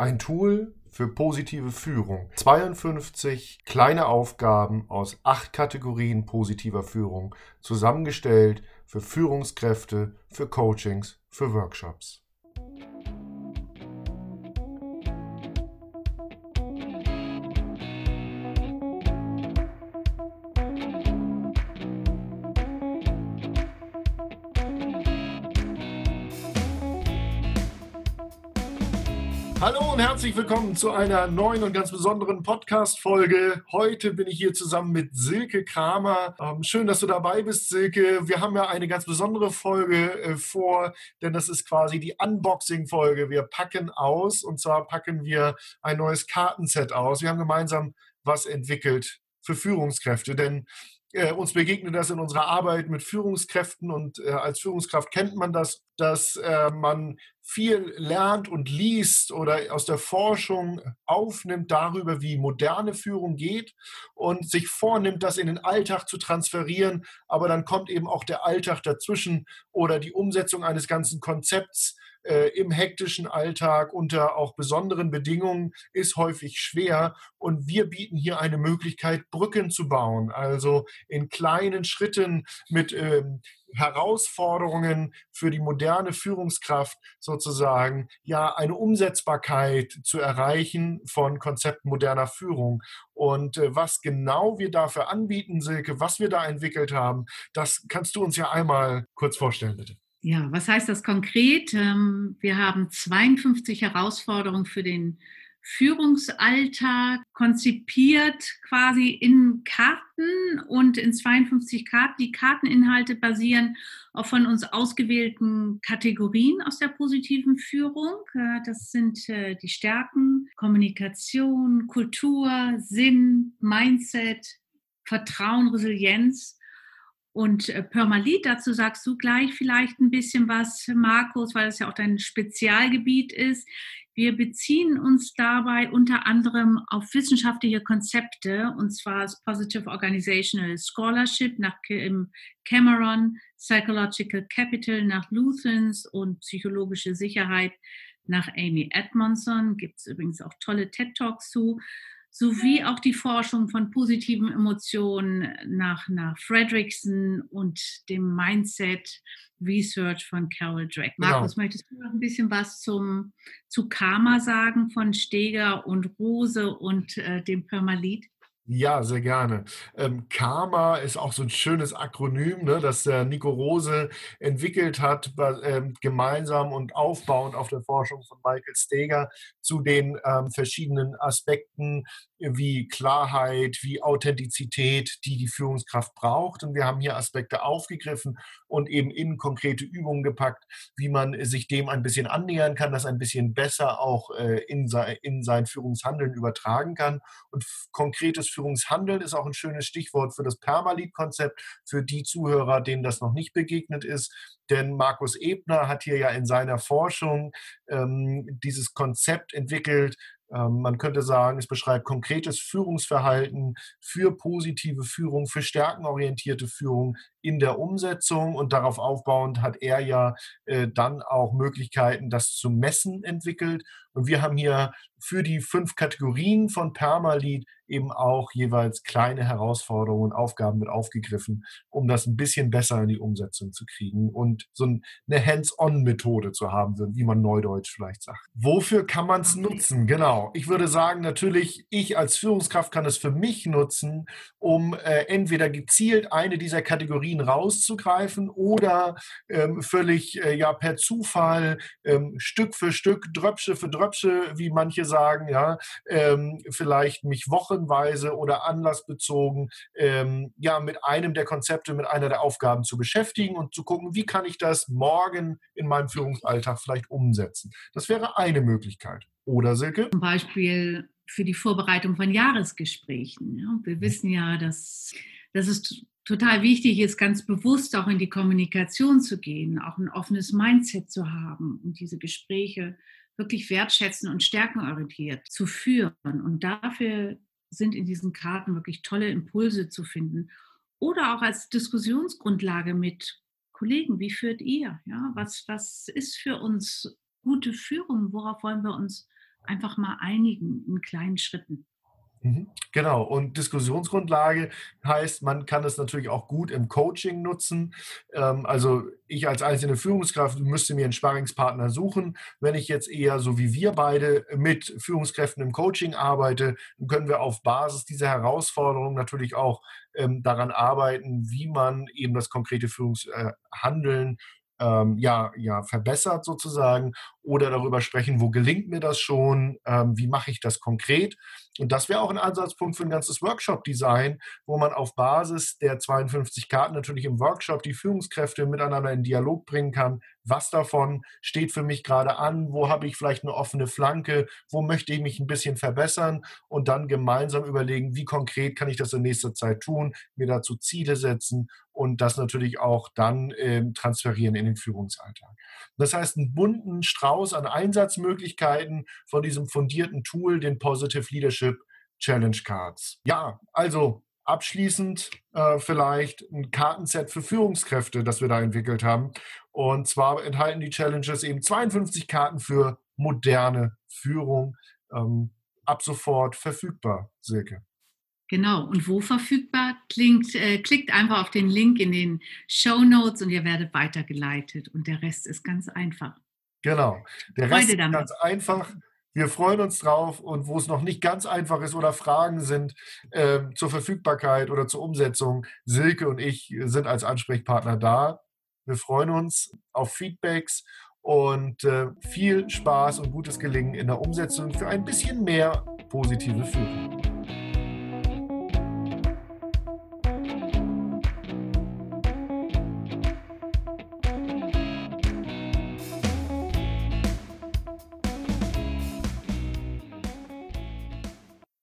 Ein Tool für positive Führung. 52 kleine Aufgaben aus acht Kategorien positiver Führung, zusammengestellt für Führungskräfte, für Coachings, für Workshops. Hallo und herzlich willkommen zu einer neuen und ganz besonderen Podcast-Folge. Heute bin ich hier zusammen mit Silke Kramer. Ähm, schön, dass du dabei bist, Silke. Wir haben ja eine ganz besondere Folge äh, vor, denn das ist quasi die Unboxing-Folge. Wir packen aus und zwar packen wir ein neues Kartenset aus. Wir haben gemeinsam was entwickelt für Führungskräfte, denn äh, uns begegnet das in unserer Arbeit mit Führungskräften und äh, als Führungskraft kennt man das, dass äh, man viel lernt und liest oder aus der Forschung aufnimmt darüber, wie moderne Führung geht und sich vornimmt, das in den Alltag zu transferieren. Aber dann kommt eben auch der Alltag dazwischen oder die Umsetzung eines ganzen Konzepts äh, im hektischen Alltag unter auch besonderen Bedingungen ist häufig schwer. Und wir bieten hier eine Möglichkeit, Brücken zu bauen, also in kleinen Schritten mit ähm, Herausforderungen für die moderne Führungskraft sozusagen ja eine Umsetzbarkeit zu erreichen von Konzepten moderner Führung. Und äh, was genau wir dafür anbieten, Silke, was wir da entwickelt haben, das kannst du uns ja einmal kurz vorstellen, bitte. Ja, was heißt das konkret? Ähm, wir haben 52 Herausforderungen für den Führungsalltag konzipiert quasi in Karten und in 52 Karten. Die Karteninhalte basieren auf von uns ausgewählten Kategorien aus der positiven Führung. Äh, das sind äh, die Stärken, Kommunikation, Kultur, Sinn, Mindset, Vertrauen, Resilienz und äh, Permalit, dazu sagst du gleich vielleicht ein bisschen was, Markus, weil das ja auch dein Spezialgebiet ist. Wir beziehen uns dabei unter anderem auf wissenschaftliche Konzepte, und zwar das Positive Organizational Scholarship nach Cameron, Psychological Capital nach Luthens und psychologische Sicherheit nach Amy Edmondson. Gibt es übrigens auch tolle TED-Talks zu sowie auch die Forschung von positiven Emotionen nach, nach Fredrickson und dem Mindset Research von Carol Drake. Genau. Markus, möchtest du noch ein bisschen was zum, zu Karma sagen von Steger und Rose und äh, dem Permalit? Ja, sehr gerne. Ähm, Karma ist auch so ein schönes Akronym, ne, das der Nico Rose entwickelt hat, ähm, gemeinsam und aufbauend auf der Forschung von Michael Steger zu den ähm, verschiedenen Aspekten wie Klarheit, wie Authentizität, die die Führungskraft braucht. Und wir haben hier Aspekte aufgegriffen und eben in konkrete Übungen gepackt, wie man sich dem ein bisschen annähern kann, das ein bisschen besser auch äh, in, sein, in sein Führungshandeln übertragen kann. Und konkretes Führungshandeln ist auch ein schönes Stichwort für das Permalit-Konzept, für die Zuhörer, denen das noch nicht begegnet ist. Denn Markus Ebner hat hier ja in seiner Forschung ähm, dieses Konzept entwickelt, ähm, man könnte sagen, es beschreibt konkretes Führungsverhalten für positive Führung, für stärkenorientierte Führung in der Umsetzung und darauf aufbauend hat er ja äh, dann auch Möglichkeiten, das zu messen entwickelt. Und wir haben hier für die fünf Kategorien von Permalit eben auch jeweils kleine Herausforderungen und Aufgaben mit aufgegriffen, um das ein bisschen besser in die Umsetzung zu kriegen und so eine Hands-on-Methode zu haben, wie man neudeutsch vielleicht sagt. Wofür kann man es nutzen? Genau. Ich würde sagen, natürlich, ich als Führungskraft kann es für mich nutzen, um äh, entweder gezielt eine dieser Kategorien rauszugreifen oder ähm, völlig äh, ja per Zufall ähm, Stück für Stück, Dröpsche für Dröpsche, wie manche sagen, ja, ähm, vielleicht mich wochenweise oder anlassbezogen ähm, ja mit einem der Konzepte, mit einer der Aufgaben zu beschäftigen und zu gucken, wie kann ich das morgen in meinem Führungsalltag vielleicht umsetzen. Das wäre eine Möglichkeit. Oder Silke? Zum Beispiel für die Vorbereitung von Jahresgesprächen. Ja. Wir wissen ja, dass, dass es total wichtig ist, ganz bewusst auch in die Kommunikation zu gehen, auch ein offenes Mindset zu haben und diese Gespräche wirklich wertschätzen und stärkenorientiert zu führen. Und dafür sind in diesen Karten wirklich tolle Impulse zu finden. Oder auch als Diskussionsgrundlage mit Kollegen, wie führt ihr? Ja, was, was ist für uns gute Führung? Worauf wollen wir uns einfach mal einigen in kleinen Schritten. Mhm. Genau. Und Diskussionsgrundlage heißt, man kann es natürlich auch gut im Coaching nutzen. Ähm, also ich als einzelne Führungskraft müsste mir einen Sparringspartner suchen. Wenn ich jetzt eher so wie wir beide mit Führungskräften im Coaching arbeite, dann können wir auf Basis dieser Herausforderung natürlich auch ähm, daran arbeiten, wie man eben das konkrete Führungshandeln ähm, ja, ja, verbessert sozusagen oder darüber sprechen, wo gelingt mir das schon, ähm, wie mache ich das konkret. Und das wäre auch ein Ansatzpunkt für ein ganzes Workshop-Design, wo man auf Basis der 52 Karten natürlich im Workshop die Führungskräfte miteinander in Dialog bringen kann. Was davon steht für mich gerade an? Wo habe ich vielleicht eine offene Flanke? Wo möchte ich mich ein bisschen verbessern? Und dann gemeinsam überlegen, wie konkret kann ich das in nächster Zeit tun, mir dazu Ziele setzen und das natürlich auch dann äh, transferieren in den Führungsalltag. Das heißt, einen bunten Strauß an Einsatzmöglichkeiten von diesem fundierten Tool, den Positive Leadership Challenge Cards. Ja, also abschließend äh, vielleicht ein Kartenset für Führungskräfte, das wir da entwickelt haben. Und zwar enthalten die Challenges eben 52 Karten für moderne Führung. Ähm, ab sofort verfügbar, Silke. Genau, und wo verfügbar? Klingt, äh, klickt einfach auf den Link in den Show Notes und ihr werdet weitergeleitet. Und der Rest ist ganz einfach. Genau, der Rest ist ganz einfach. Wir freuen uns drauf und wo es noch nicht ganz einfach ist oder Fragen sind äh, zur Verfügbarkeit oder zur Umsetzung, Silke und ich sind als Ansprechpartner da. Wir freuen uns auf Feedbacks und äh, viel Spaß und gutes Gelingen in der Umsetzung für ein bisschen mehr positive Führung.